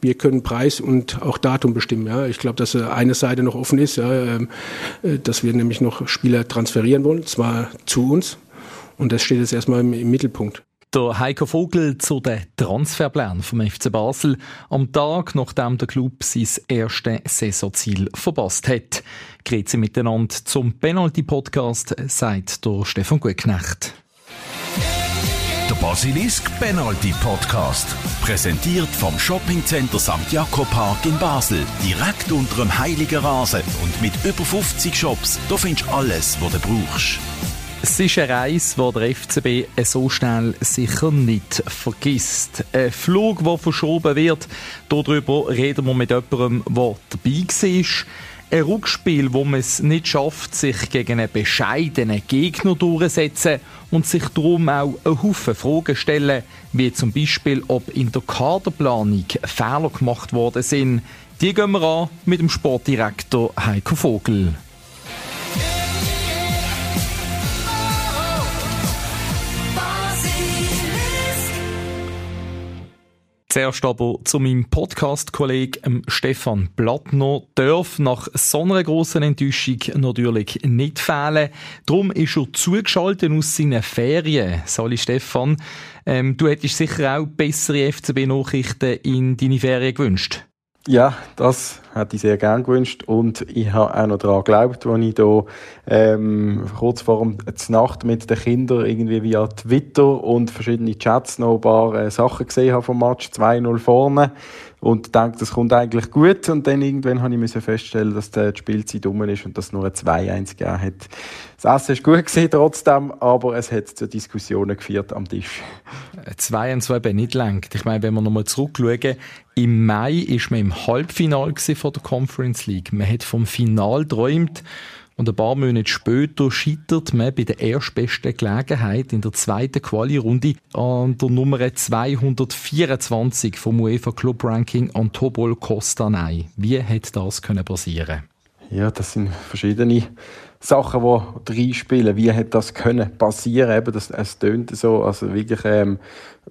wir können Preis und auch Datum bestimmen. Ja. Ich glaube, dass eine Seite noch offen ist, ja, ähm, dass wir nämlich noch Spieler transferieren wollen, zwar zu uns. Und das steht jetzt erstmal im, im Mittelpunkt. Der Heiko Vogel zu den Transferplänen vom FC Basel am Tag, nachdem der Club sein erstes Saisonziel verpasst hat. Grüezi miteinander zum Penalty-Podcast, sagt der Stefan Gutknecht. Der Basilisk Penalty Podcast. Präsentiert vom Shoppingcenter St. Jakob Park in Basel. Direkt unter dem Heiligen Rasen und mit über 50 Shops. Da findest du alles, was du brauchst. Es ist eine Reise, die der FCB so schnell sicher nicht vergisst. Ein Flug, der verschoben wird, darüber reden wir mit jemandem, der dabei war. Ein Rückspiel, wo man es nicht schafft, sich gegen einen bescheidenen Gegner durchzusetzen und sich darum auch einen Haufen Fragen stellen, wie zum Beispiel, ob in der Kaderplanung Fehler gemacht worden sind. Die gehen wir an mit dem Sportdirektor Heiko Vogel. Zuerst aber zu meinem Podcast-Kollegen Stefan Blattner. Darf nach so einer grossen Enttäuschung natürlich nicht fehlen. Darum ist er zugeschaltet aus seinen Ferien. Sali Stefan, ähm, du hättest sicher auch bessere FCB-Nachrichten in deine Ferien gewünscht. Ja, das hätte ich sehr gern gewünscht und ich habe auch noch daran geglaubt, als ich da ähm, kurz vor der Nacht mit den Kindern irgendwie via Twitter und verschiedene Chats noch ein paar äh, Sachen gesehen habe vom Match 2-0 vorne und denke, das kommt eigentlich gut. Und dann irgendwann habe ich feststellen, dass die Spielzeit dumm ist und dass nur ein 2-1 gegeben hat. Das Essen ist gut gewesen, trotzdem, aber es hat zu Diskussionen geführt am Tisch. 2-1 war eben nicht lang. Ich meine, wenn wir nochmal zurückschauen, im Mai war man im Halbfinale von der Conference League. Man hat vom Final geträumt. Und ein paar Monate später scheitert man bei der erstbesten Gelegenheit in der zweiten Quali-Runde an der Nummer 224 vom UEFA Club Ranking an Tobol Costanay. Wie hätte das können passieren? Ja, das sind verschiedene Sachen, die reinspielen. Wie hätte das können passieren? Eben, das, es tönt so, also wirklich, ähm,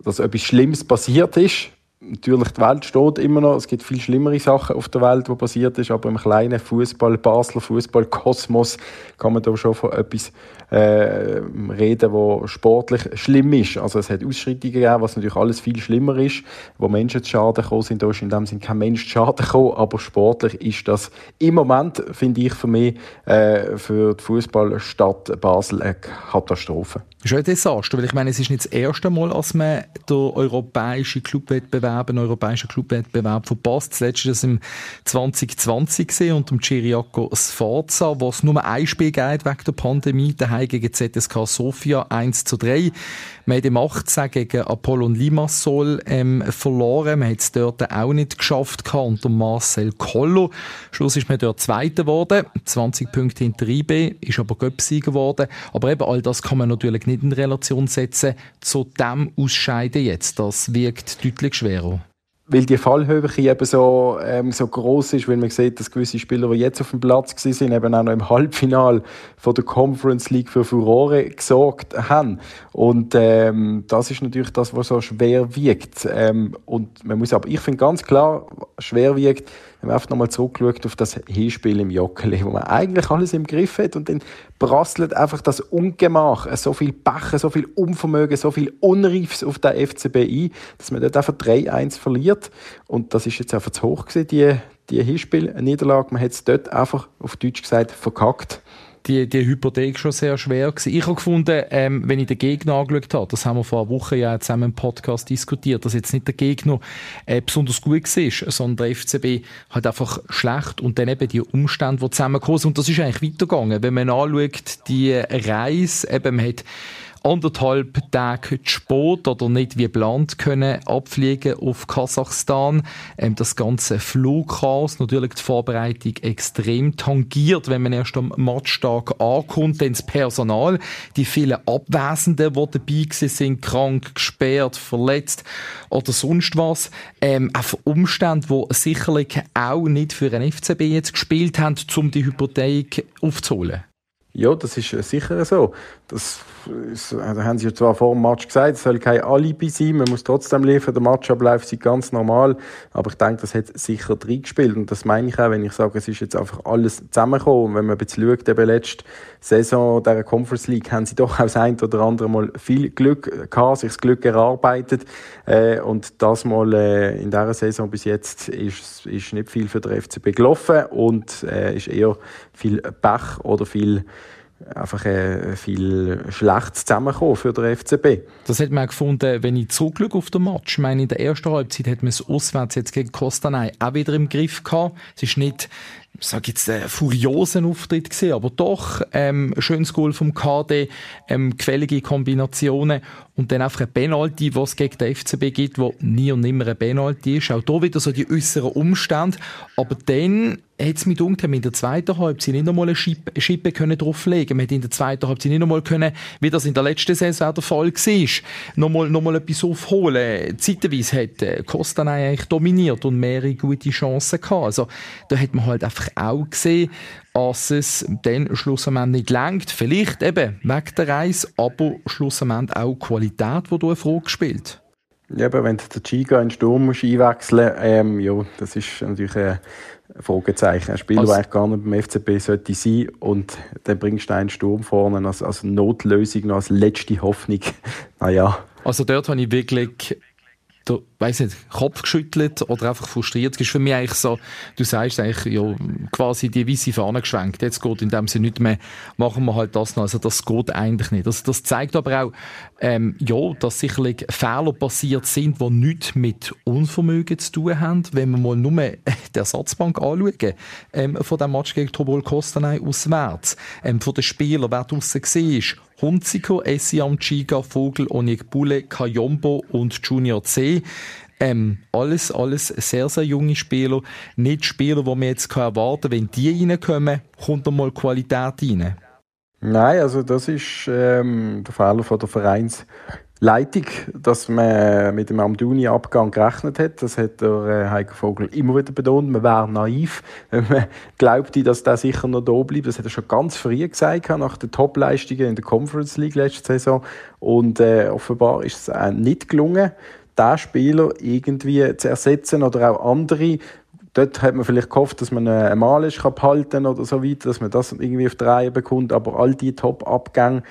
dass etwas Schlimmes passiert ist natürlich, die Welt steht immer noch. Es gibt viel schlimmere Sachen auf der Welt, die passiert ist, aber im kleinen Fußball, Basler Fußball-Kosmos kann man da schon von etwas äh, reden, wo sportlich schlimm ist. Also es hat Ausschreitungen gegeben, was natürlich alles viel schlimmer ist, wo Menschen zu Schaden gekommen sind. Da ist in dem Sinne kein Mensch zu Schaden gekommen, aber sportlich ist das im Moment, finde ich, für mich, äh, für die Fußballstadt Basel eine Katastrophe. Ist ein Desaster, weil ich meine, es ist nicht das erste Mal, dass man den europäischen Clubwettbewerb, einen europäischen Clubwettbewerb verpasst. Das letzte das im 2020 gesehen unter dem Ciriaco Sforza, es nur ein Spiel geht wegen der Pandemie, daheim gegen ZSK Sofia 1 zu 3. Man hat im 18 gegen Apollon Limassol ähm, verloren. Man hat es dort auch nicht geschafft gehabt, unter Marcel Collo. Schluss ist man dort Zweiter geworden. 20 Punkte hinter IB, ist aber Göpsieger geworden. Aber eben all das kann man natürlich nicht in Relation setzen zu dem Ausscheiden jetzt. Das wirkt deutlich schwerer weil die Fallhöhe eben so, ähm, so groß ist, weil man sieht, dass gewisse Spieler, die jetzt auf dem Platz sind, eben auch noch im Halbfinal von der Conference League für Furore gesorgt haben. Und ähm, das ist natürlich das, was so schwer wiegt. Ähm, und man muss aber, ich finde ganz klar, schwer wiegt, wenn man einfach nochmal zurückschaut auf das Hinspiel im Jockeli, wo man eigentlich alles im Griff hat und dann prasselt einfach das Ungemach, so viel Pech, so viel Unvermögen, so viel Unreifs auf der FCB ein, dass man dort einfach 3-1 verliert. Und das ist jetzt einfach zu hoch gewesen, die, die Hinspiel-Niederlage. Man hat es dort einfach, auf Deutsch gesagt, verkackt die, die Hypothek schon sehr schwer gewesen. Ich habe gefunden, ähm, wenn ich den Gegner angeschaut habe, das haben wir vor einer Woche ja zusammen im Podcast diskutiert, dass jetzt nicht der Gegner äh, besonders gut war, sondern der FCB hat einfach schlecht und dann eben die Umstände, die zusammengekommen sind. Und das ist eigentlich weitergegangen. Wenn man anschaut, die Reise, eben man hat anderthalb Tage spät oder nicht wie geplant können abfliegen auf Kasachstan. Ähm, das ganze Flugchaos, natürlich die Vorbereitung extrem tangiert, wenn man erst am Matchtag ankommt, dann das Personal, die vielen Abwesenden, die dabei sind, krank, gesperrt, verletzt oder sonst was. Ähm, auf Umstände, die sicherlich auch nicht für einen FCB jetzt gespielt haben, um die Hypothek aufzuholen. Ja, das ist sicher so. Das, das haben sie ja zwar vor dem Match gesagt, es soll kein Alibi sein, man muss trotzdem liefern, der Matchablauf ist ganz normal, aber ich denke, das hat sicher reingespielt und das meine ich auch, wenn ich sage, es ist jetzt einfach alles zusammengekommen. Und wenn man jetzt schaut, eben letzte Saison dieser Conference League, haben sie doch auch ein oder andere Mal viel Glück gehabt, sich das Glück erarbeitet. Äh, und das mal äh, in dieser Saison bis jetzt ist, ist nicht viel für den FCB gelaufen und äh, ist eher viel Pech oder viel einfach äh, viel Schlechtes zusammengekommen für den FCB. Das hat man gefunden, wenn ich zurückschaue auf den Match. Ich meine, in der ersten Halbzeit hat man es auswärts jetzt gegen Costanay auch wieder im Griff gehabt. Es ist nicht ich sage jetzt, einen furiosen Auftritt gesehen, aber doch ähm, schönes Goal vom KD, ähm, gefällige Kombinationen und dann einfach ein Penalty, was es gegen den FCB gibt, wo nie und nimmer ein Penalty ist. Auch da wieder so die äußeren Umstände. Aber dann hat es mich gedacht, in der zweiten Halbzeit nicht nochmal eine Schippe, Schippe können drauflegen. Man hat in der zweiten Halbzeit nicht nochmal können, wie das in der letzten Saison der Fall war, nochmal, nochmal etwas aufholen. Zeitweise hat äh, Costanay eigentlich dominiert und mehrere gute Chancen gehabt. Also, da hat man halt einfach auch gesehen, dass es dann schlussendlich nicht lenkt. Vielleicht eben wegen der Reise, aber schlussendlich auch die Qualität, die du eine Frage spielt. Ja, aber wenn der Giga in den Sturm muss einwechseln ähm, ja, das ist natürlich ein Fragezeichen. Ein Spieler, also, der eigentlich gar nicht beim FCB sollte sein und dann bringst du einen Sturm vorne als, als Notlösung, als letzte Hoffnung. naja. Also dort habe ich wirklich der, weiss nicht, Kopf geschüttelt oder einfach frustriert. Das ist für mich eigentlich so, du sagst eigentlich, ja, quasi die weiße Fahne geschwenkt. Jetzt geht in dem Sinne nicht mehr, machen wir halt das noch. Also das geht eigentlich nicht. Das, das zeigt aber auch, ähm, ja, dass sicherlich Fehler passiert sind, die nichts mit Unvermögen zu tun haben. Wenn wir mal nur die Ersatzbank anschauen, ähm, von dem Match gegen Tobol Kostanay auswärts, ähm, von den Spielern, wer draussen war, Hunziker, Essiam Chiga, Vogel, Onyekbule, Kayombo und Junior C. Ähm, alles, alles sehr, sehr junge Spieler. Nicht Spieler, die man jetzt erwarten kann, wenn die reinkommen, kommt da mal Qualität rein. Nein, also das ist ähm, der Fehler von der Vereins Leitung, dass man mit dem Amduni-Abgang gerechnet hat. Das hat der äh, Heiko Vogel immer wieder betont. Man wäre naiv, wenn man glaubte, dass der sicher noch da bleibt. Das hat er schon ganz früh gesagt, nach den Top-Leistungen in der Conference League letzte Saison. Und äh, offenbar ist es auch nicht gelungen, diesen Spieler irgendwie zu ersetzen oder auch andere. Dort hat man vielleicht gehofft, dass man einen Malisch behalten kann oder so weiter, dass man das irgendwie auf die Reihe bekommt. Aber all die Top-Abgänge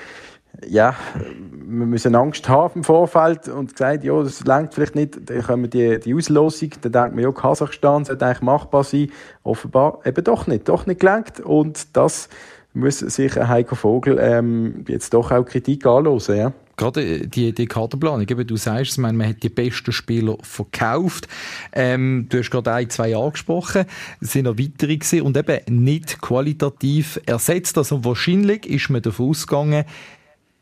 ja, wir müssen Angst haben im Vorfeld und gesagt, ja, das längt vielleicht nicht, dann kommen die, die Auslosung, dann denkt man, ja, Kasachstan sollte eigentlich machbar sein, offenbar eben doch nicht, doch nicht gelenkt. Und das muss sich Heiko Vogel ähm, jetzt doch auch Kritik anhören, ja. Gerade die, die Kaderplanung, eben, du sagst es, man hat die besten Spieler verkauft. Ähm, du hast gerade ein, zwei angesprochen, es sind noch weitere gewesen. Und eben nicht qualitativ ersetzt. Also wahrscheinlich ist man davon ausgegangen,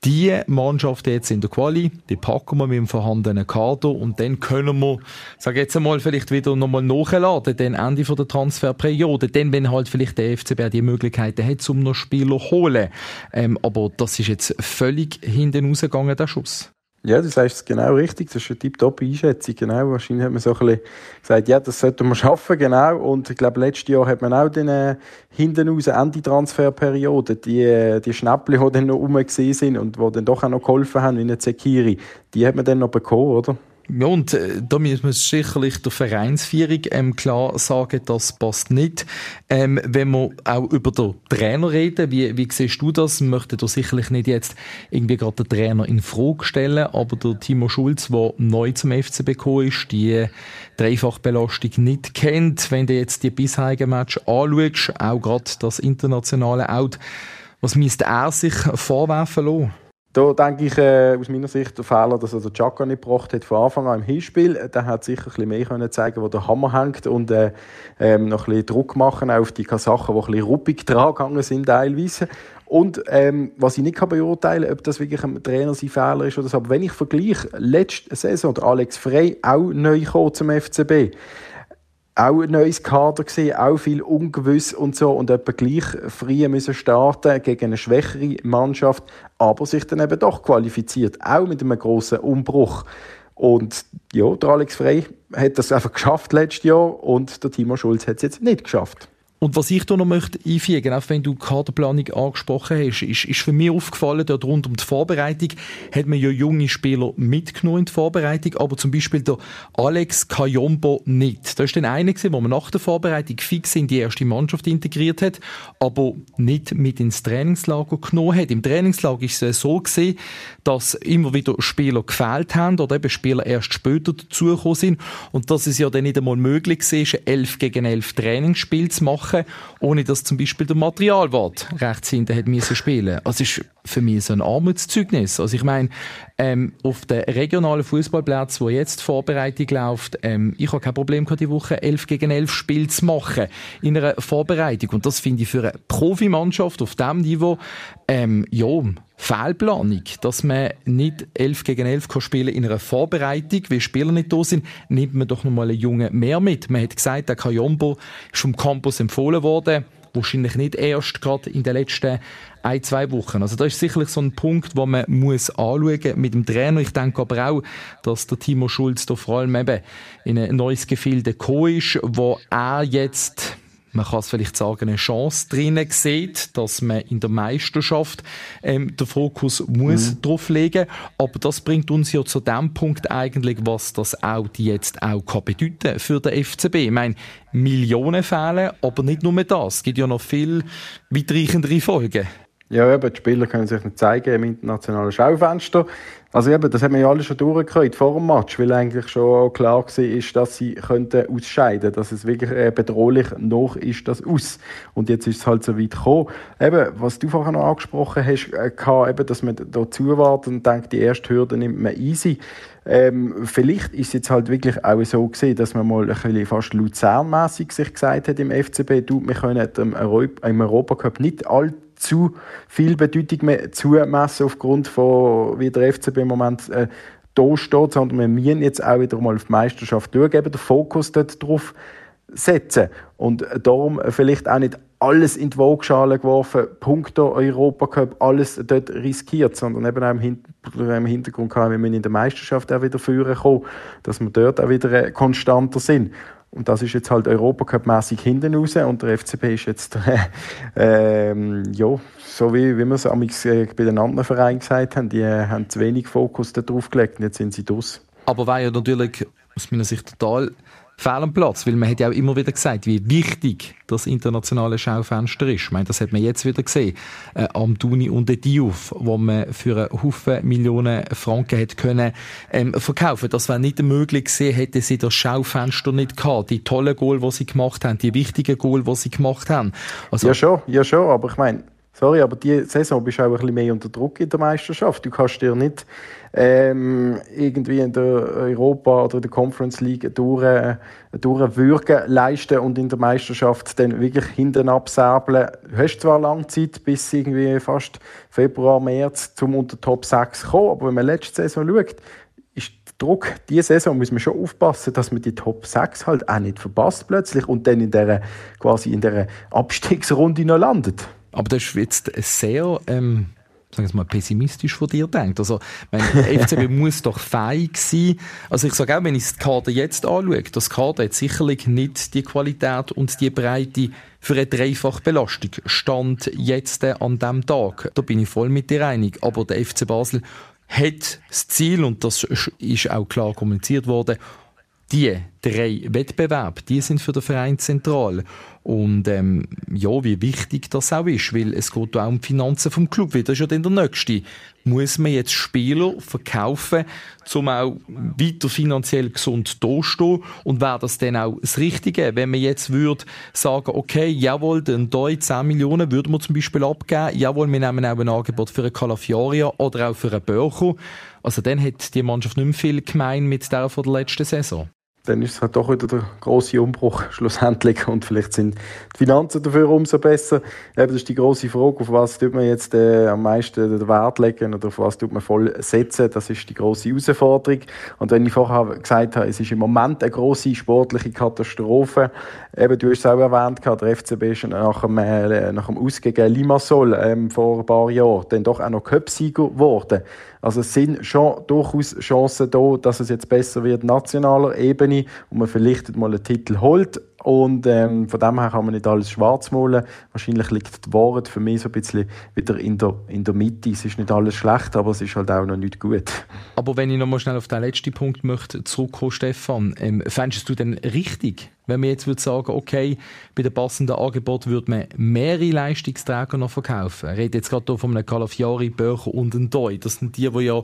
die Mannschaft jetzt in der Quali, die packen wir mit dem vorhandenen Kader und dann können wir, sag jetzt einmal, vielleicht wieder nochmal nachladen, dann Ende von der Transferperiode, dann wenn halt vielleicht der FCB die Möglichkeiten hat, um noch Spieler zu holen. Ähm, aber das ist jetzt völlig hinten rausgegangen, der Schuss. Ja, du sagst es genau richtig. Das ist eine tiptop Einschätzung. Genau. Wahrscheinlich hat man so ein bisschen gesagt, ja, das sollten wir schaffen, genau. Und ich glaube, letztes Jahr hat man auch den äh, hinten raus Ende-Transferperiode, die, äh, die Schnäppchen, die dann noch rum sind und die dann doch auch noch geholfen haben, wie eine Zekiri, die hat man dann noch bekommen, oder? Ja, und äh, da müssen wir sicherlich der Vereinsführung ähm, klar sagen, das passt nicht. Ähm, wenn wir auch über den Trainer reden, wie, wie siehst du das? Ich möchte da sicherlich nicht jetzt irgendwie gerade den Trainer in Frage stellen, aber der Timo Schulz, der neu zum FCB gekommen ist, die Dreifachbelastung nicht kennt, wenn du jetzt die bisherigen Match anschaust, auch gerade das internationale Out, was müsste er sich vorwerfen lassen? Da denke ich äh, aus meiner Sicht der Fehler, dass er den Chaka nicht gebracht hat von Anfang an im Hinspiel. Der hat sicher ein bisschen mehr können zeigen, wo der Hammer hängt und äh, ähm, noch ein bisschen Druck machen auf die Kasachen, die ein bisschen ruppig dran gegangen sind teilweise. Und ähm, was ich nicht kann beurteilen ob das wirklich ein Trainer sein Fehler ist oder so, aber wenn ich vergleiche, letzte Saison, der Alex Frey auch neu zum FCB, auch ein neues Kader gesehen, auch viel ungewiss und so und etwa gleich früh müssen starten gegen eine schwächere Mannschaft, aber sich dann eben doch qualifiziert, auch mit einem großen Umbruch. Und ja, der Alex Frey hat das einfach geschafft letztes Jahr und der Timo Schulz hat es jetzt nicht geschafft. Und was ich da noch möchte einfügen, auch wenn du Kaderplanung angesprochen hast, ist, ist für mich aufgefallen, dort rund um die Vorbereitung hat man ja junge Spieler mitgenommen in die Vorbereitung, aber zum Beispiel der Alex Kayombo nicht. Da ist dann einer gewesen, wo man nach der Vorbereitung fix in die erste Mannschaft integriert hat, aber nicht mit ins Trainingslager genommen hat. Im Trainingslager ist es so gesehen, dass immer wieder Spieler gefehlt haben oder eben Spieler erst später dazugekommen sind und dass es ja dann nicht einmal möglich war, ein 11 gegen 11 Trainingsspiel zu machen, ohne dass zum Beispiel der Materialwart rechts hinten hat müssen spielen. Also ist für mich so ein Armutszeugnis. Also ich meine, ähm, auf den regionalen Fußballplätzen, wo jetzt die Vorbereitung läuft, ähm, ich habe kein Problem gehabt, die Woche 11 gegen 11 Spiel zu machen in einer Vorbereitung. Und das finde ich für eine Profimannschaft auf diesem Niveau, ähm, ja, Fehlplanung, dass man nicht 11 gegen 11 kann spielen in einer Vorbereitung, weil Spieler nicht da sind, nimmt man doch noch mal einen Jungen mehr mit. Man hat gesagt, der Kayombo ist vom Campus empfohlen worden, wahrscheinlich nicht erst gerade in den letzten ein, zwei Wochen. Also das ist sicherlich so ein Punkt, wo man muss anschauen mit dem Trainer. Ich denke aber auch, dass der Timo Schulz da vor allem eben in ein neues Gefilde gekommen ist, wo er jetzt man kann es vielleicht sagen, eine Chance drinnen sieht, dass man in der Meisterschaft ähm, den Fokus muss mhm. drauf legen. Aber das bringt uns ja zu dem Punkt eigentlich, was das Audi jetzt auch kann bedeuten für den FCB. Ich meine, Millionen fehlen, aber nicht nur das. Es gibt ja noch viel weitreichendere Folgen. Ja, eben, die Spieler können sich nicht zeigen im internationalen Schaufenster. Also eben, das haben wir ja alle schon durchgehört vor dem Match, weil eigentlich schon klar war, dass sie könnten ausscheiden dass es wirklich äh, bedrohlich noch ist, das aus. Und jetzt ist es halt so weit gekommen. Eben, was du vorher noch angesprochen hast, äh, eben, dass man da zuwartet und denkt, die erste Hürde nimmt man easy. Ähm, vielleicht ist es jetzt halt wirklich auch so gesehen, dass man mal ein bisschen fast Luzernmäßig sich gesagt hat im FCB, du, wir können im, im Europacup nicht allzu viel Bedeutung zumessen aufgrund von, wie der FCB im Moment äh, da steht, sondern wir müssen jetzt auch wieder mal auf die Meisterschaft schauen, eben den Fokus dort drauf setzen. Und darum vielleicht auch nicht alles in die Waagschale geworfen, Punkte Europacup, alles dort riskiert, sondern eben auch im, Hintergrund gehabt, wir müssen in der Meisterschaft auch wieder führen kommen, dass wir dort auch wieder äh, konstanter sind. Und das ist jetzt halt Europacup-mässig hinten raus und der FCB ist jetzt, äh, ähm, ja, so wie, wie wir es äh, bei den anderen Vereinen gesagt haben, die äh, haben zu wenig Fokus darauf gelegt und jetzt sind sie durch. Aber war ja natürlich aus meiner Sicht total fehl am Platz, weil man hat ja auch immer wieder gesagt, wie wichtig das internationale Schaufenster ist. Ich meine, das hat man jetzt wieder gesehen, äh, am Duni und der Diouf, wo man für einen Haufen Millionen Franken hätte können ähm, verkaufen. Das wäre nicht möglich gewesen, hätte sie das Schaufenster nicht gehabt. Die tollen Goal, die sie gemacht haben, die wichtigen Goal, die sie gemacht haben. Also, ja schon, ja schon, aber ich meine, sorry, aber die Saison bist du auch ein bisschen mehr unter Druck in der Meisterschaft. Du kannst dir nicht ähm, irgendwie in der Europa oder der Conference League durch, äh, durchwürgen leisten und in der Meisterschaft dann wirklich hinten absäbeln. Du hast zwar lange Zeit, bis irgendwie fast Februar, März zum unter Top 6 kommen, aber wenn man letzte Saison schaut, ist der Druck, diese Saison muss man schon aufpassen, dass man die Top 6 halt auch nicht verpasst plötzlich und dann in der, quasi in der Abstiegsrunde noch landet. Aber das ist jetzt sehr ähm, sagen wir mal, pessimistisch von dir denkt. Also, mein FCB muss doch fähig sein. Also, ich sage auch, wenn ich das Kader jetzt anschaue, das Kader hat sicherlich nicht die Qualität und die Breite für eine Dreifachbelastung. Stand jetzt an diesem Tag. Da bin ich voll mit dir einig. Aber der FC Basel hat das Ziel, und das ist auch klar kommuniziert worden, die drei Wettbewerbe, die sind für den Verein zentral. Und ähm, ja, wie wichtig das auch ist, weil es geht auch um die Finanzen vom Club, weil das ist ja dann der nächste. Muss man jetzt Spieler verkaufen, um auch weiter finanziell gesund dastehen? Und wäre das dann auch das Richtige, wenn man jetzt würde sagen, okay, jawohl, den Doi 10 Millionen würden wir zum Beispiel abgeben, jawohl, wir nehmen auch ein Angebot für einen Calafiaria oder auch für einen Börcher. Also dann hat die Mannschaft nicht mehr viel gemein mit der von der letzten Saison dann ist es halt doch wieder der große Umbruch schlussendlich und vielleicht sind die Finanzen dafür umso besser. Eben, das ist die große Frage, auf was tut man jetzt äh, am meisten den Wert legen oder auf was tut man voll setzen. Das ist die große Herausforderung. Und wenn ich vorher gesagt habe, es ist im Moment eine große sportliche Katastrophe, eben, du hast es auch erwähnt, der FCB ist nach dem, äh, nach dem Aus gegen Limassol ähm, vor ein paar Jahren dann doch auch noch Cup-Sieger geworden. Also es sind schon durchaus Chancen da, dass es jetzt besser wird nationaler Ebene und man vielleicht mal einen Titel holt. Und ähm, von dem her kann man nicht alles schwarz malen. Wahrscheinlich liegt die Wahrheit für mich so ein bisschen wieder in der, in der Mitte. Es ist nicht alles schlecht, aber es ist halt auch noch nicht gut. Aber wenn ich noch mal schnell auf den letzten Punkt möchte zurückkommen, Stefan, ähm, fändest du denn richtig, wenn man jetzt würde sagen, okay, bei dem passenden Angebot würde man mehrere Leistungsträger noch verkaufen. Ich rede jetzt gerade hier von einem Calafiori, Böcher und einem Doi. Das sind die, die ja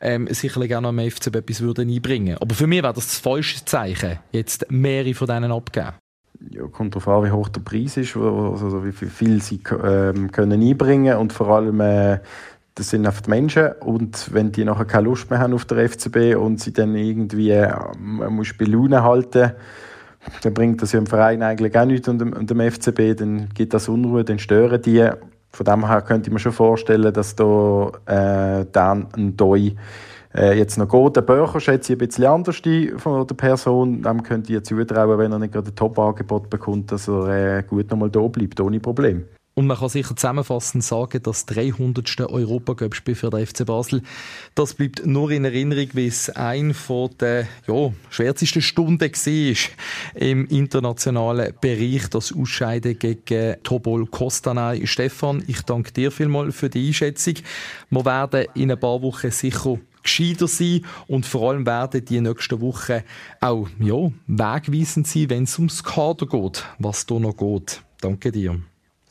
ähm, sicherlich gerne am FCB etwas würden einbringen Aber für mich wäre das das falsche Zeichen, jetzt mehrere von denen abgeben. Ja, kommt darauf an, wie hoch der Preis ist, also wie viel sie ähm, können einbringen und vor allem äh, das sind einfach die Menschen und wenn die nachher keine Lust mehr haben auf der FCB und sie dann irgendwie äh, man muss bei Laune halten dann bringt das ja im Verein eigentlich auch nichts und dem, und dem FCB, dann gibt das Unruhe, dann stören die. Von dem her könnte ich mir schon vorstellen, dass da äh, dann ein Doi äh, jetzt noch geht. Der Böcher schätze ich ein bisschen anders von der Person. Dem könnte ich zutrauen, wenn er nicht gerade ein Top-Angebot bekommt, dass er äh, gut nochmal da bleibt, ohne Probleme. Und man kann sicher zusammenfassend sagen, das 300. Europacup-Spiel für den FC Basel, das bleibt nur in Erinnerung, wie es ein von der ja, schwärzesten Stunden war im internationalen Bereich, das Ausscheiden gegen Tobol Kostanay. Stefan, ich danke dir vielmals für die Einschätzung. Wir werden in ein paar Wochen sicher gescheiter sein und vor allem werden die nächsten Wochen auch ja, wegweisend sein, wenn es ums Kader geht, was da noch geht. Danke dir.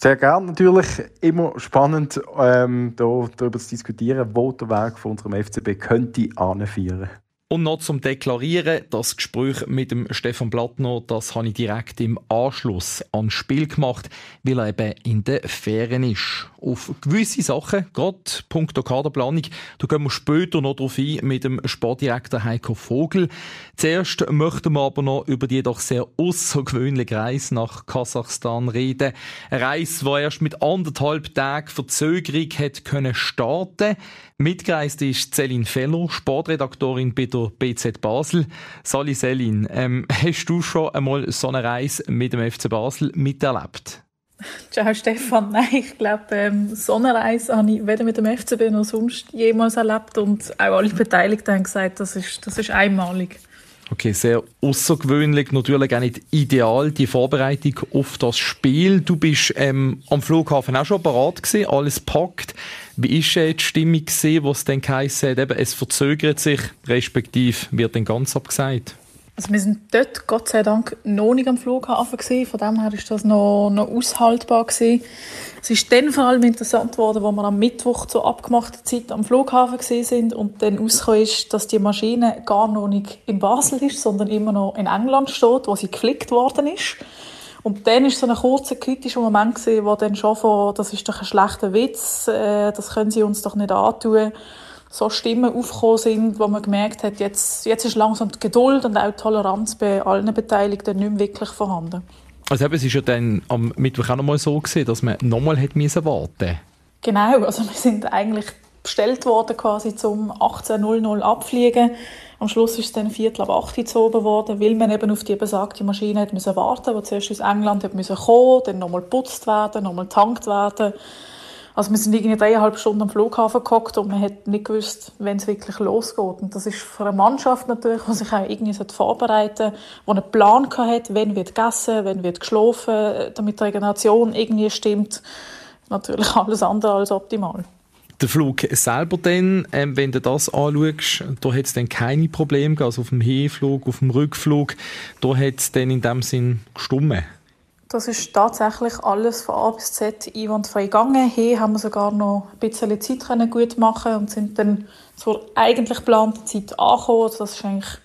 Sehr gerne. Natürlich immer spannend, ähm, da, darüber zu diskutieren, wo der Weg von unserem FCB könnte anführen. Und noch zum Deklarieren, das Gespräch mit dem Stefan Blattner, das habe ich direkt im Anschluss ans Spiel gemacht, weil er eben in der Ferien ist. Auf gewisse Sachen, gerade punkto Kaderplanung, da gehen wir später noch drauf ein mit dem Sportdirektor Heiko Vogel. Zuerst möchten wir aber noch über die doch sehr außergewöhnliche Reise nach Kasachstan reden. Eine Reise, die erst mit anderthalb Tagen Verzögerung hat starten Mitgereist ist Céline Feller, Sportredaktorin bei der BZ Basel. Sali Selin, ähm, hast du schon einmal so eine Reise mit dem FC Basel miterlebt? Ciao Stefan, nein, ich glaube, ähm, so eine Reise habe ich weder mit dem FCB noch sonst jemals erlebt und auch alle Beteiligten haben gesagt, das ist, das ist einmalig. Okay, sehr außergewöhnlich, natürlich auch nicht ideal, die Vorbereitung auf das Spiel. Du bist ähm, am Flughafen auch schon parat gewesen, alles packt. Wie ist äh, die Stimmung gewesen, wo es dann hat, eben, es verzögert sich, respektive wird dann ganz abgesagt? Also wir sind dort, Gott sei Dank, noch nicht am Flughafen gewesen. Von dem her ist das noch, noch aushaltbar gewesen. Es ist dann vor allem interessant geworden, wo wir am Mittwoch zur abgemachten Zeit am Flughafen sind und dann rausgekommen ist, dass die Maschine gar noch nicht in Basel ist, sondern immer noch in England steht, wo sie geflickt worden ist. Und dann ist so ein kurzer kritischer Moment gewesen, wo dann schon von, das ist doch ein schlechter Witz, äh, das können sie uns doch nicht antun, so Stimmen aufgekommen sind, wo man gemerkt hat, jetzt, jetzt ist langsam die Geduld und auch die Toleranz bei allen Beteiligten nicht mehr wirklich vorhanden. Also eben, es ist ja dann am Mittwoch auch noch mal so gewesen, dass man nochmal hätte müssen warten. Genau, also wir sind eigentlich bestellt worden quasi zum 18.00 abfliegen. Am Schluss ist es dann Viertel ab 8 Uhr gezogen worden, weil man eben auf die besagte Maschine hat müssen warten, die zuerst aus England hat müssen kommen, dann nochmal geputzt werden, nochmal getankt werden. Also wir sind irgendwie dreieinhalb Stunden am Flughafen gehockt und man hat nicht gewusst, wenn es wirklich losgeht. Und das ist für eine Mannschaft natürlich, die sich auch irgendwie vorbereiten die einen Plan hat, wenn wird gegessen, wenn wird geschlafen, damit die Regeneration irgendwie stimmt. Natürlich alles andere als optimal. Der Flug selber dann, ähm, wenn du das anschaust, da hat es dann keine Probleme gegeben, also auf dem Hinflug, auf dem Rückflug, da hat es dann in dem Sinn gestummen. Das ist tatsächlich alles von A bis Z einwandfrei gegangen. Hier haben wir sogar noch ein bisschen Zeit können gut machen und sind dann zur eigentlich geplanten Zeit angekommen. Also das war eigentlich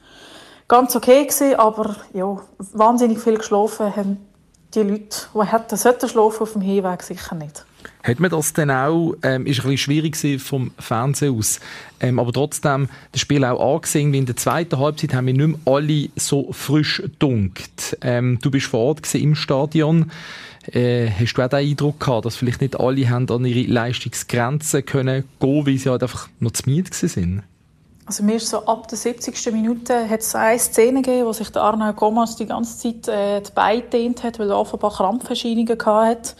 ganz okay gewesen, aber ja, wahnsinnig viel geschlafen haben die Leute, die hätten sollten schlafen auf dem Hinweg sicher nicht. Hat man das dann auch, ähm, ist ein bisschen schwierig vom Fernsehen aus, ähm, aber trotzdem das Spiel auch angesehen, wie in der zweiten Halbzeit haben wir nicht mehr alle so frisch dunkt. Ähm, du bist vor Ort im Stadion. Äh, hast du auch den Eindruck gehabt, dass vielleicht nicht alle haben an ihre Leistungsgrenzen können gehen, weil sie halt einfach noch zu müde sind? Also mir ist so ab der 70. Minute hat es eine Szene gegeben, wo sich der Arnaud Gomas die ganze Zeit äh, die Beine dehnt hat, weil er offenbar Krampferscheinungen hatte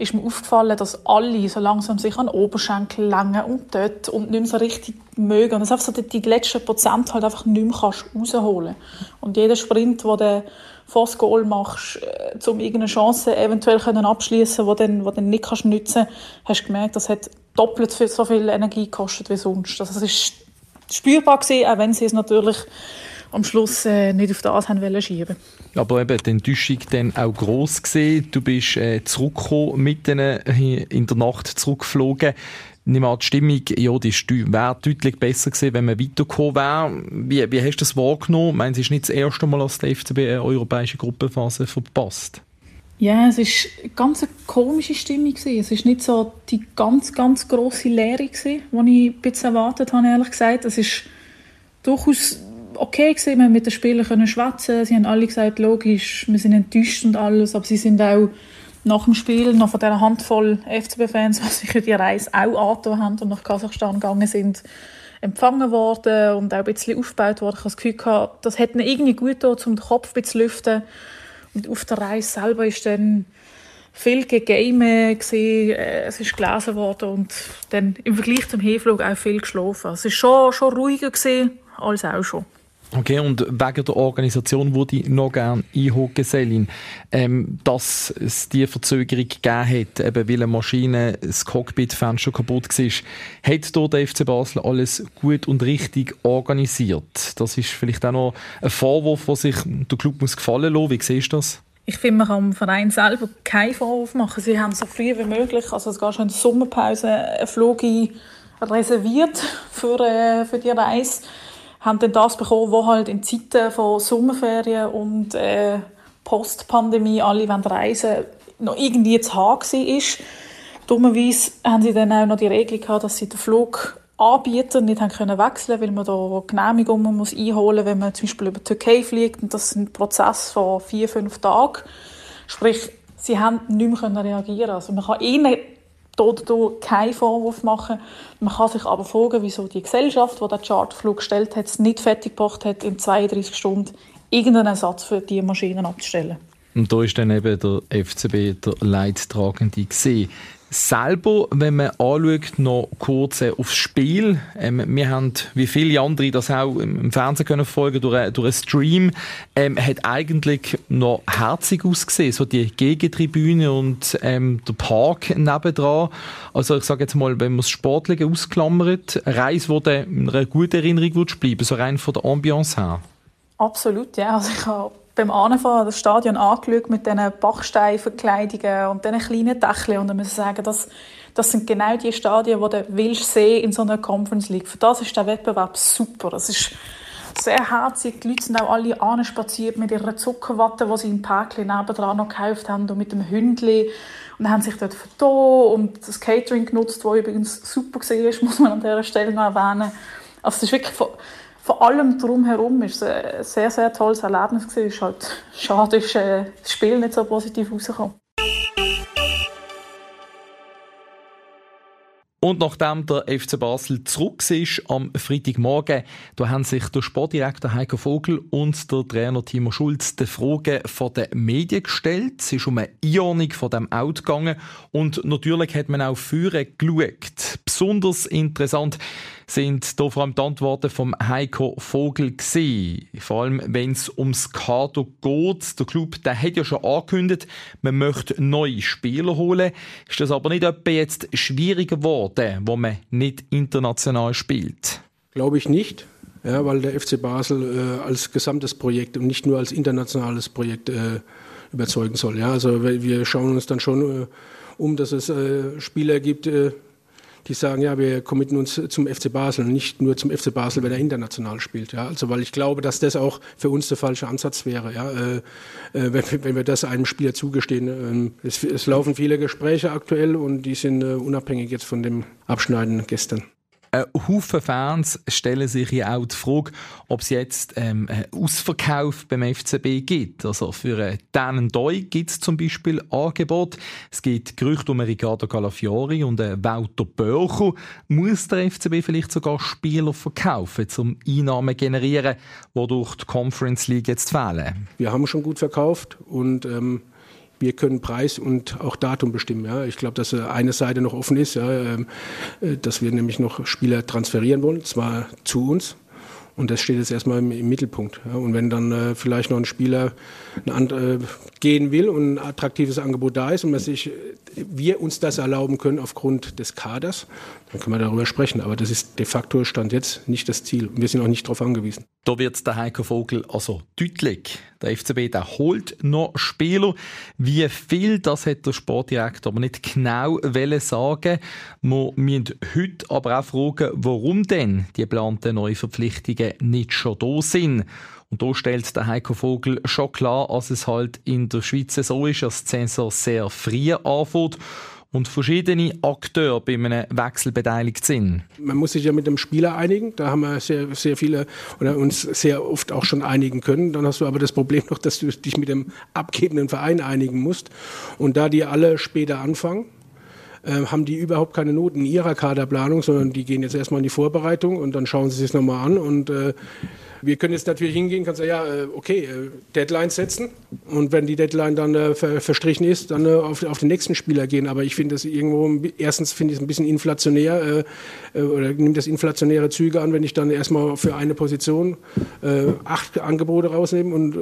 ist mir aufgefallen, dass alle so langsam sich an den Oberschenkel längen und dort und nicht mehr so richtig mögen. Und dass einfach so die, die letzten Prozent halt einfach nicht mehr kannst rausholen Und jeder Sprint, wo du vor das Goal machst, äh, um irgendeine Chance eventuell können abschließen, wo dann, wo dann nicht kannst nutzen, hast du gemerkt, das hat doppelt so viel Energie gekostet wie sonst. Also es ist spürbar gewesen, auch wenn sie es natürlich am Schluss äh, nicht auf das haben wollen schieben. Aber eben die Enttäuschung dann auch gross gesehen. Du bist äh, zurückgekommen, mitten äh, in der Nacht zurückgeflogen. Nimm an, die Stimmung, ja, die wäre deutlich besser gewesen, wenn man weitergekommen wäre. Wie, wie hast du das wahrgenommen? Ich meine, es ist nicht das erste Mal, dass der FCB eine europäische Gruppenphase verpasst. Ja, es ist eine ganz komische Stimmung gewesen. Es ist nicht so die ganz, ganz grosse Leere gewesen, die ich ein bisschen erwartet habe, ehrlich gesagt. Es ist durchaus okay gewesen. Wir haben mit den Spielern schwätzen. Sie haben alle gesagt, logisch, wir sind enttäuscht und alles, aber sie sind auch nach dem Spiel noch von dieser Handvoll FCB-Fans, die sich die Reise auch angetan haben und nach Kasachstan gegangen sind, empfangen worden und auch ein bisschen aufgebaut worden. Ich habe das Gefühl das hätte irgendwie gut getan, um den Kopf ein bisschen zu lüften. Und auf der Reise selber ist dann viel gegame gesehen, äh, es ist gelesen worden und dann im Vergleich zum Hinflug auch viel geschlafen. Es ist schon, schon ruhiger gesehen als auch schon. Okay, und wegen der Organisation würde ich noch gerne einhaken, ähm, dass es die Verzögerung gegeben hat, eben weil eine Maschine, das Cockpit-Fenster kaputt war, hat dort der FC Basel alles gut und richtig organisiert? Das ist vielleicht auch noch ein Vorwurf, der sich der Club muss gefallen lassen. Wie siehst du das? Ich finde, man kann dem Verein selber keinen Vorwurf machen. Sie haben so früh wie möglich, also es geht schon in der Sommerpause, einen Flug reserviert für, äh, für die Reise haben dann das bekommen, was halt in Zeiten von Sommerferien und äh, Postpandemie alle wollen reisen noch irgendwie zu haben war. Dummerweise haben sie dann auch noch die Regel gehabt, dass sie den Fluganbieter nicht haben können wechseln weil man da Genehmigungen muss einholen muss, wenn man zum Beispiel über die Türkei fliegt. Und das ist ein Prozess von vier, fünf Tagen. Sprich, sie haben nicht mehr reagieren Also man kann ihnen oder keinen Vorwurf machen. Man kann sich aber fragen, wieso die Gesellschaft, die den Charterflug gestellt hat, es nicht fertig gebracht hat, in 32 Stunden irgendeinen Ersatz für diese Maschinen abzustellen. Und da ist dann eben der FCB der Leidtragende gesehen selber, wenn man anschaut, noch kurz äh, aufs Spiel. Ähm, wir haben, wie viele andere das auch im Fernsehen können folgen durch, äh, durch einen Stream, ähm, hat eigentlich noch herzig ausgesehen, so die Gegentribüne und ähm, der Park nebendran. Also ich sage jetzt mal, wenn man das Sportliche ausklammert, Reise, wo in einer guten Erinnerung bleiben so rein von der Ambiance her. Absolut, ja. Also ich habe beim Anfahren das Stadion angeschaut mit diesen Bachsteinverkleidungen und diesen kleinen Dächeln. Und dann ich sagen, das, das sind genau die Stadien, die du willst sehen in so einer Conference League. Für das ist der Wettbewerb super. Das ist sehr herzig. Die Leute sind auch alle anspaziert mit ihrer Zuckerwatte, die sie im Päckchen nebendran noch gekauft haben und mit dem Hündli und haben sich dort vertan und das Catering genutzt, das übrigens super war, muss man an dieser Stelle noch erwähnen. Also es ist wirklich vor allem drumherum ist es ein sehr, sehr tolles Erlebnis. Es ist halt schade, ist äh, das Spiel nicht so positiv rausgekommen. Und nachdem der FC Basel zurück ist am Freitagmorgen, da haben sich der Sportdirektor Heiko Vogel und der Trainer Timo Schulz die Fragen von den Medien gestellt. Es ist um eine Einordnung von dem Out gegangen und natürlich hat man auch Führer geschaut. Besonders interessant sind hier vor allem die Antworten vom Heiko Vogel gewesen. Vor allem, wenn es ums Kader geht. Der Club, der hat ja schon angekündigt, man möchte neue Spieler holen. Ist das aber nicht etwa jetzt schwieriger geworden, wo man nicht international spielt? Glaube ich nicht. Ja, weil der FC Basel äh, als gesamtes Projekt und nicht nur als internationales Projekt äh, überzeugen soll. Ja, also wir schauen uns dann schon äh, um, dass es äh, Spieler gibt, äh, die sagen, ja, wir committen uns zum FC Basel, nicht nur zum FC Basel, wenn er international spielt. Ja? Also weil ich glaube, dass das auch für uns der falsche Ansatz wäre, ja? Äh, äh, wenn, wenn, wir das einem Spieler zugestehen. Ähm, es, es, laufen viele Gespräche aktuell und die sind äh, unabhängig jetzt von dem Abschneiden gestern. Ein Haufen Fans stellen sich ja auch die Frage, ob es jetzt ähm, Ausverkauf beim FCB gibt. Also für äh, Dänen Doi gibt es zum Beispiel Angebot. Es gibt Gerüchte um Ricardo Calafiori und äh, Walter Börcher. Muss der FCB vielleicht sogar Spieler verkaufen, um Einnahmen zu generieren, die durch die Conference League jetzt fehlen? Wir haben schon gut verkauft und ähm, wir können Preis und auch Datum bestimmen. Ja. Ich glaube, dass eine Seite noch offen ist, ja, dass wir nämlich noch Spieler transferieren wollen, zwar zu uns, und das steht jetzt erstmal im, Mittelpunkt. Ja. Und wenn dann äh, vielleicht noch ein Spieler ein, äh, gehen will und ein attraktives Angebot da ist und man sich, wir uns das erlauben können aufgrund des Kaders, dann können wir darüber sprechen. Aber das ist de facto Stand jetzt nicht das Ziel. Wir sind auch nicht darauf angewiesen. Da wird der Heiko Vogel also deutlich. Der FCB der holt noch Spieler. Wie viel, das hat der Sportdirektor aber nicht genau sagen Wir müssen heute aber auch fragen, warum denn die geplanten neuen Verpflichtungen nicht schon da sind. Und da stellt der Heiko Vogel schon klar, dass es halt in der Schweiz so ist, dass die Sensor sehr früh anfängt und verschiedene Akteure bei einem Wechsel beteiligt sind. Man muss sich ja mit dem Spieler einigen. Da haben wir sehr, sehr viele oder uns sehr oft auch schon einigen können. Dann hast du aber das Problem noch, dass du dich mit dem abgebenden Verein einigen musst. Und da die alle später anfangen, äh, haben die überhaupt keine Noten in ihrer Kaderplanung, sondern die gehen jetzt erstmal in die Vorbereitung und dann schauen sie sich nochmal an und äh, wir können jetzt natürlich hingehen, kannst sagen, ja, äh, okay, äh, Deadlines setzen und wenn die Deadline dann äh, verstrichen ist, dann auf, auf den nächsten Spieler gehen. Aber ich finde das irgendwo, erstens finde ich es ein bisschen inflationär oder nimmt das inflationäre Züge an, wenn ich dann erstmal für eine Position acht Angebote rausnehme und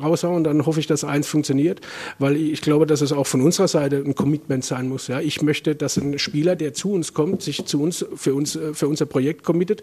raushaue und dann hoffe ich, dass eins funktioniert, weil ich glaube, dass es auch von unserer Seite ein Commitment sein muss. Ja, ich möchte, dass ein Spieler, der zu uns kommt, sich zu uns für uns für unser Projekt committet.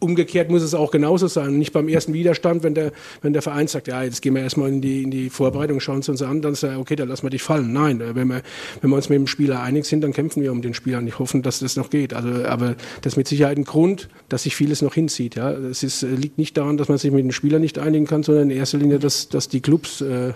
Umgekehrt muss es auch genauso sein. Nicht beim ersten Widerstand, wenn der, wenn der Verein sagt, ja, jetzt gehen wir erstmal in die, in die Vorbereitung, schauen uns uns an, dann sagt er, okay, dann lassen wir dich fallen. Nein, äh, wenn wir, wenn wir uns mit dem Spieler einig sind, dann kämpfen wir um den Spieler und ich hoffe, dass das noch geht. Also, aber das ist mit Sicherheit ein Grund, dass sich vieles noch hinzieht. Ja. Es ist, äh, liegt nicht daran, dass man sich mit dem Spieler nicht einigen kann, sondern in erster Linie, dass, dass die Clubs, äh,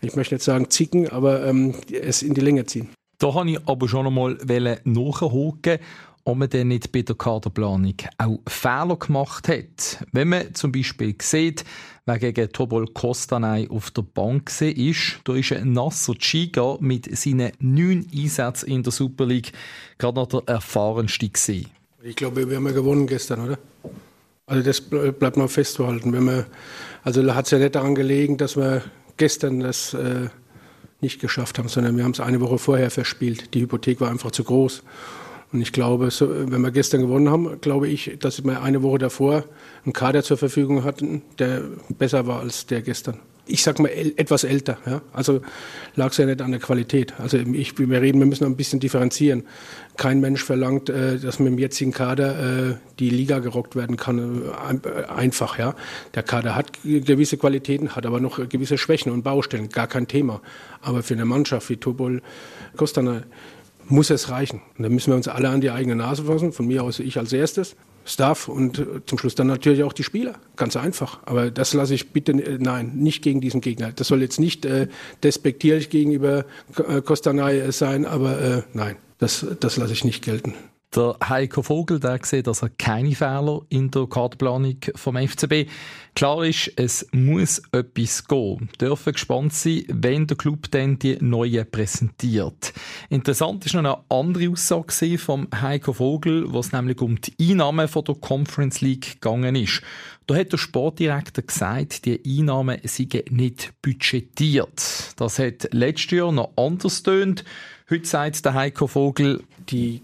ich möchte jetzt sagen zicken, aber ähm, es in die Länge ziehen. Da wollte ich aber schon einmal nachhaken ob man denn nicht bei der Kaderplanung auch Fehler gemacht hat. Wenn man zum Beispiel sieht, wer gegen Tobol Kostanay auf der Bank ist, da ist ein Nasser Chiga mit seinen neun Einsätzen in der Super League gerade noch der erfahrenste gewesen. Ich glaube, wir haben ja gewonnen gestern, oder? Also das bleibt noch festzuhalten. Wenn man, also hat es ja nicht daran gelegen, dass wir gestern das äh, nicht geschafft haben, sondern wir haben es eine Woche vorher verspielt. Die Hypothek war einfach zu groß. Und ich glaube, so, wenn wir gestern gewonnen haben, glaube ich, dass wir eine Woche davor einen Kader zur Verfügung hatten, der besser war als der gestern. Ich sag mal etwas älter. Ja? Also lag es ja nicht an der Qualität. Also ich, wir reden, wir müssen ein bisschen differenzieren. Kein Mensch verlangt, äh, dass mit dem jetzigen Kader äh, die Liga gerockt werden kann. Äh, einfach, ja. Der Kader hat gewisse Qualitäten, hat aber noch gewisse Schwächen und Baustellen. Gar kein Thema. Aber für eine Mannschaft wie Tobol Kostana muss es reichen. Und dann müssen wir uns alle an die eigene Nase fassen, von mir aus ich als erstes, Staff und äh, zum Schluss dann natürlich auch die Spieler. Ganz einfach. Aber das lasse ich bitte, äh, nein, nicht gegen diesen Gegner. Das soll jetzt nicht äh, despektierlich gegenüber äh, sein, aber äh, nein, das, das lasse ich nicht gelten. Der Heiko Vogel der sieht also keine Fehler in der Kartenplanung vom FCB. Klar ist, es muss etwas gehen. Dürfen gespannt sein, wenn der Club dann die neue präsentiert. Interessant ist noch eine andere Aussage vom Heiko Vogel, was nämlich um die Einnahmen von der Conference League gegangen ist. Da hat der Sportdirektor gesagt, die Einnahmen seien nicht budgetiert. Das hat letztes Jahr noch anders tönt. Heute sagt der Heiko Vogel, die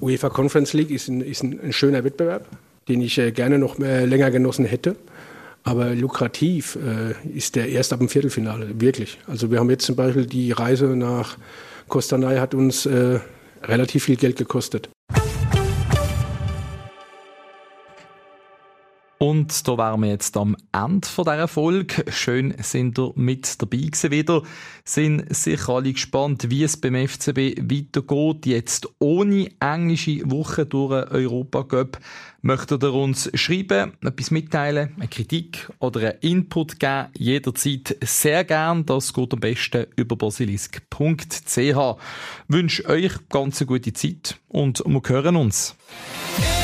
UEFA Conference League ist ein, ist ein, ein schöner Wettbewerb, den ich äh, gerne noch äh, länger genossen hätte. Aber lukrativ äh, ist der erst ab dem Viertelfinale, wirklich. Also wir haben jetzt zum Beispiel die Reise nach Kostanay hat uns äh, relativ viel Geld gekostet. Und da wären wir jetzt am Ende von dieser Folge. Schön sind ihr mit dabei gewesen wieder. Sind sicher alle gespannt, wie es beim FCB weitergeht. Jetzt ohne englische Woche durch Europa Cup. Möchtet ihr uns schreiben, etwas mitteilen, eine Kritik oder einen Input geben? Jederzeit sehr gern. Das geht am besten über basilisk.ch. Wünsche euch ganz eine gute Zeit und wir hören uns. Der